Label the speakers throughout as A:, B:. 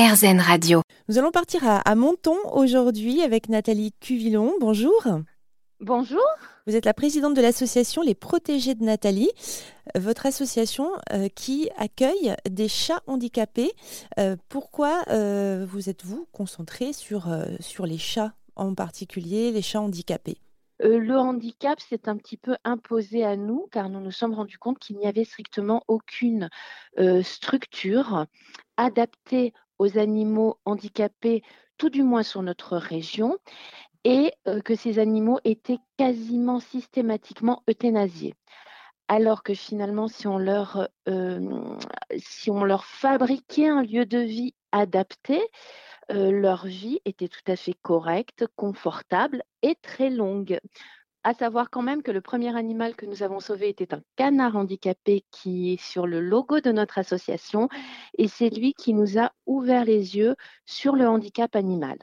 A: RZN Radio.
B: Nous allons partir à, à Menton aujourd'hui avec Nathalie Cuvillon. Bonjour.
C: Bonjour.
B: Vous êtes la présidente de l'association Les Protégés de Nathalie, votre association euh, qui accueille des chats handicapés. Euh, pourquoi euh, vous êtes-vous concentrée sur, euh, sur les chats en particulier, les chats handicapés?
C: Euh, le handicap s'est un petit peu imposé à nous car nous nous sommes rendus compte qu'il n'y avait strictement aucune euh, structure adaptée aux animaux handicapés, tout du moins sur notre région, et euh, que ces animaux étaient quasiment systématiquement euthanasiés. Alors que finalement, si on leur, euh, si on leur fabriquait un lieu de vie adapté, euh, leur vie était tout à fait correcte, confortable et très longue. À savoir quand même que le premier animal que nous avons sauvé était un canard handicapé qui est sur le logo de notre association et c'est lui qui nous a ouvert les yeux sur le handicap animal.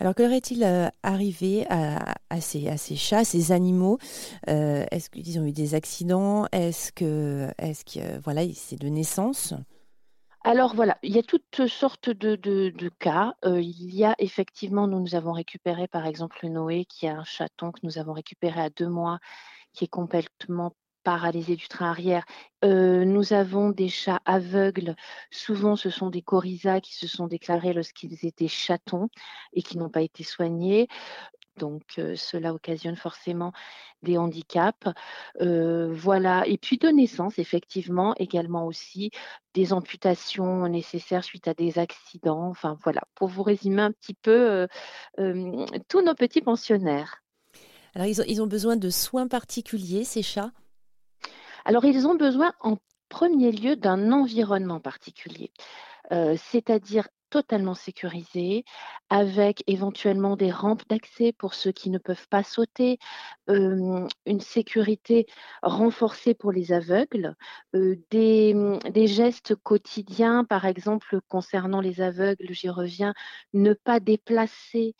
B: Alors, que leur est-il euh, arrivé à, à, ces, à, ces, animaux? Euh, Est-ce qu'ils ont eu des accidents? Est-ce que, voilà, c'est de naissance
C: alors voilà, il y a toutes sortes de, cas. Euh, il y a effectivement, nous, nous avons récupéré par exemple Noé, qui est un chaton que nous avons récupéré à deux mois, qui est complètement paralysé du train arrière. Euh, nous avons des chats aveugles. Souvent, ce sont des coryzas qui se sont déclarés lorsqu'ils étaient chatons et qui n'ont pas été soignés. Donc, cela occasionne forcément des handicaps. Voilà. Et puis de naissance, effectivement, également aussi des amputations nécessaires suite à des accidents. Enfin, voilà, pour vous résumer un petit peu tous nos petits pensionnaires.
B: Alors, ils ont, ils ont besoin de soins particuliers, ces chats?
C: Alors, ils ont besoin en premier lieu d'un environnement particulier, euh, c'est-à-dire totalement sécurisé, avec éventuellement des rampes d'accès pour ceux qui ne peuvent pas sauter, une sécurité renforcée pour les aveugles, euh, des, gestes quotidiens, par exemple concernant les aveugles, j'y reviens, ne pas déplacer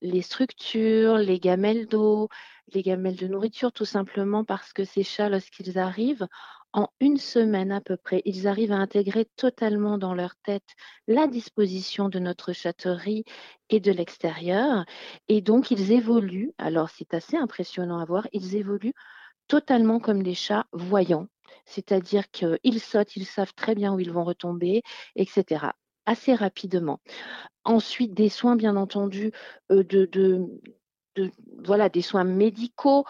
C: les structures, les gamelles d'eau, les gamelles de nourriture, tout simplement parce que ces chats, lorsqu'ils arrivent, en une semaine à peu près, ils arrivent à intégrer totalement dans leur tête la disposition de notre châterie et de l'extérieur. Et donc, ils évoluent, alors c'est assez impressionnant à voir, ils évoluent totalement comme des chats voyants, c'est-à-dire qu'ils sautent, ils savent très bien où ils vont retomber, etc assez rapidement. Ensuite, des soins, bien entendu, euh, voilà, des soins médicaux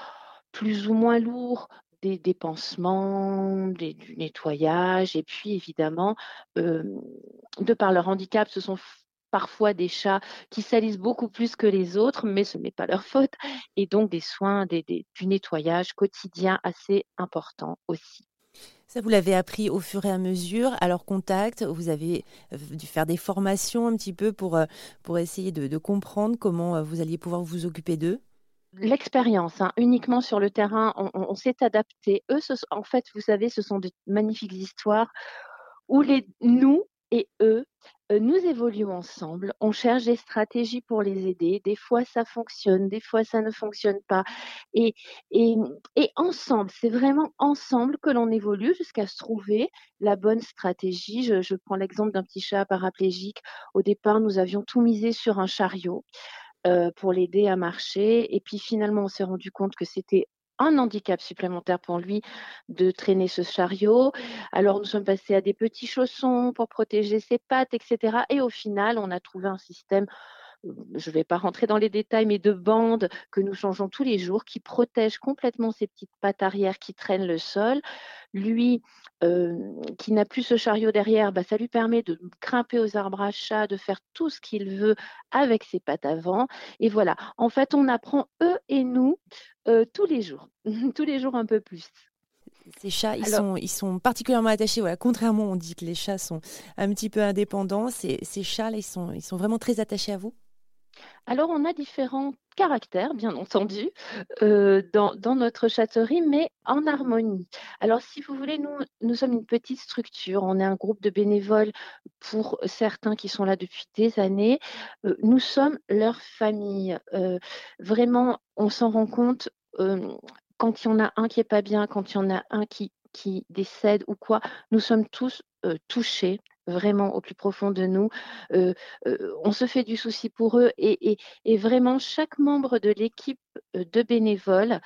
C: plus ou moins lourds, des, des pansements, du nettoyage, et puis évidemment, de par leur handicap, ce sont parfois des chats qui salissent beaucoup plus que les autres, mais ce n'est pas leur faute, et donc des soins, du nettoyage quotidien assez important aussi.
B: Ça, vous l'avez appris au fur et à mesure, à leur contact. Vous avez dû faire des formations un petit peu pour, pour essayer de comprendre comment vous alliez pouvoir vous occuper d'eux?
C: L'expérience, hein, uniquement sur le terrain, on, s'est adapté. Eux, en fait, vous savez, ce sont de magnifiques histoires où les, nous et eux, euh, nous évoluons ensemble, on cherche des stratégies pour les aider. Des fois, ça fonctionne, des fois, ça ne fonctionne pas. Et, et, et ensemble, c'est vraiment ensemble que l'on évolue jusqu'à se trouver la bonne stratégie. Je, je prends l'exemple d'un petit chat paraplégique. Au départ, nous avions tout misé sur un chariot. Euh, pour l'aider à marcher. Et puis finalement, on s'est rendu compte que c'était un handicap supplémentaire pour lui de traîner ce chariot. Alors nous sommes passés à des petits chaussons pour protéger ses pattes, etc. Et au final, on a trouvé un système je ne vais pas rentrer dans les détails, mais de bandes que nous changeons tous les jours, qui protègent complètement ces petites pattes arrière qui traînent le sol. Lui, euh, qui n'a plus ce chariot derrière, bah, ça lui permet de grimper aux arbres à chat, de faire tout ce qu'il veut avec ses pattes avant. Et voilà, en fait, on apprend eux et nous euh, tous les jours, tous les jours un peu plus.
B: Ces chats, ils, Alors, sont, ils sont particulièrement attachés. Voilà, contrairement, on dit que les chats sont un petit peu indépendants. Ces, ces chats, là, ils sont, ils sont vraiment très attachés à vous?
C: Alors, on a différents caractères, bien entendu, euh, dans, notre châterie, mais en harmonie. Alors, si vous voulez, nous, sommes une petite structure. On est un groupe de bénévoles pour certains qui sont là depuis des années. Euh, nous sommes leur famille. Euh, vraiment, on s'en rend compte quand il y en a un qui est pas bien, quand il y en a un qui, qui décède ou quoi. Nous sommes tous touchés vraiment au plus profond de nous. on se fait du souci pour eux et, et vraiment chaque membre de l'équipe de bénévoles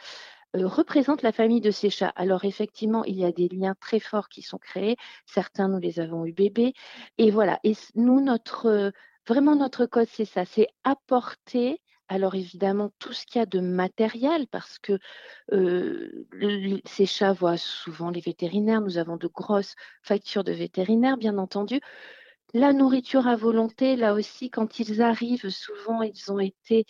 C: représente la famille de ces chats. Alors effectivement, il y a des liens très forts qui sont créés. Certains, nous les avons eu bébés. Et voilà. Et nous, notre vraiment notre cause, c'est ça, c'est apporter alors évidemment, tout ce qu'il y a de matériel, parce que ces chats voient souvent les vétérinaires, nous avons de grosses factures de vétérinaires, bien entendu. La nourriture à volonté, là aussi, quand ils arrivent, souvent, ils ont été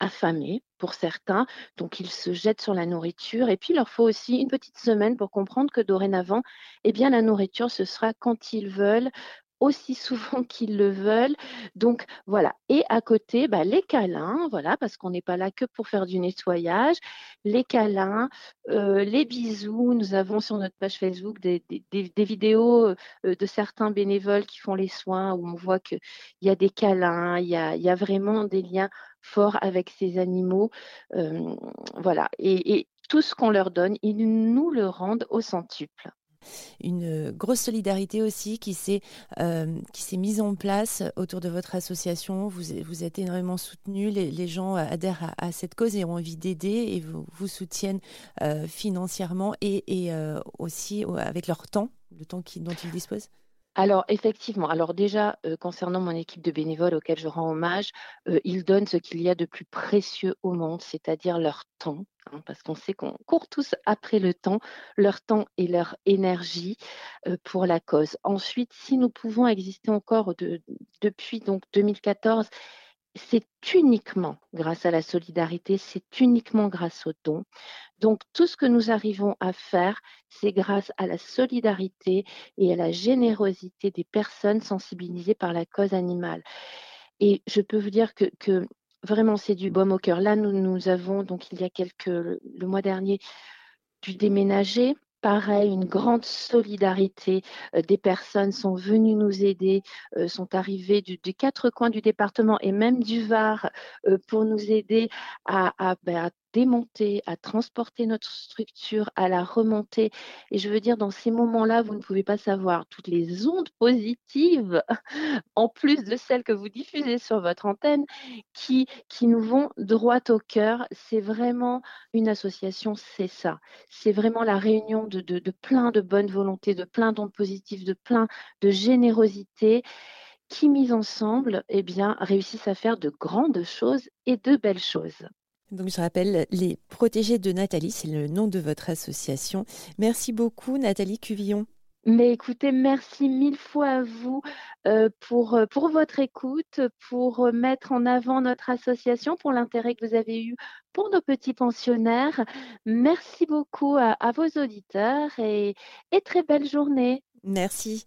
C: affamés pour certains, donc ils se jettent sur la nourriture. Et puis, il leur faut aussi une petite semaine pour comprendre que dorénavant, eh bien, la nourriture, ce sera quand ils veulent, aussi souvent qu'ils le veulent. Donc voilà. Et à côté, bah, les câlins, voilà, parce qu'on n'est pas là que pour faire du nettoyage. Les câlins, euh, les bisous. Nous avons sur notre page Facebook des, vidéos euh, de certains bénévoles qui font les soins où on voit qu'il y a des câlins, il y a, vraiment des liens forts avec ces animaux. Euh, voilà. Et tout ce qu'on leur donne, ils nous le rendent au centuple
B: une grosse solidarité aussi qui s'est euh, qui s'est mise en place autour de votre association. Vous, êtes énormément soutenu, les, gens adhèrent à, cette cause et ont envie d'aider et vous, soutiennent euh, financièrement et, euh, aussi avec leur temps, le temps dont ils disposent.
C: Alors effectivement, alors déjà concernant mon équipe de bénévoles auxquels je rends hommage, ils donnent ce qu'il y a de plus précieux au monde, c'est-à-dire leur temps, hein, parce qu'on sait qu'on court tous après le temps, leur temps et leur énergie pour la cause. Ensuite, si nous pouvons exister encore depuis donc 2014 c'est uniquement grâce à la solidarité, c'est uniquement grâce aux dons. Donc tout ce que nous arrivons à faire, c'est grâce à la solidarité et à la générosité des personnes sensibilisées par la cause animale. Et je peux vous dire que, vraiment c'est du baume au cœur. Là, nous, avons, donc il y a quelques, le mois dernier, dû déménager pareil, une grande solidarité. Euh, des personnes sont venues nous aider, euh, sont arrivées du, des quatre coins du département et même du Var euh, pour nous aider à, à, ben, démonter, à transporter notre structure, à la remonter. Et je veux dire, dans ces moments-là, vous ne pouvez pas savoir toutes les ondes positives, en plus de celles que vous diffusez sur votre antenne, qui, qui nous vont droit au cœur. C'est vraiment une association, c'est ça. C'est vraiment la réunion de, de, plein de bonnes volontés, de plein d'ondes positives, de plein de générosité qui, mises ensemble, eh bien, réussissent à faire de grandes choses et de belles choses.
B: Donc je rappelle, les protégés de Nathalie, c'est le nom de votre association. Merci beaucoup Nathalie Cuvillon.
C: Mais écoutez, merci mille fois à vous euh, pour, euh, pour votre écoute, pour euh, mettre en avant notre association, pour l'intérêt que vous avez eu pour nos petits pensionnaires. Merci beaucoup à, vos auditeurs et, et très belle journée.
B: Merci.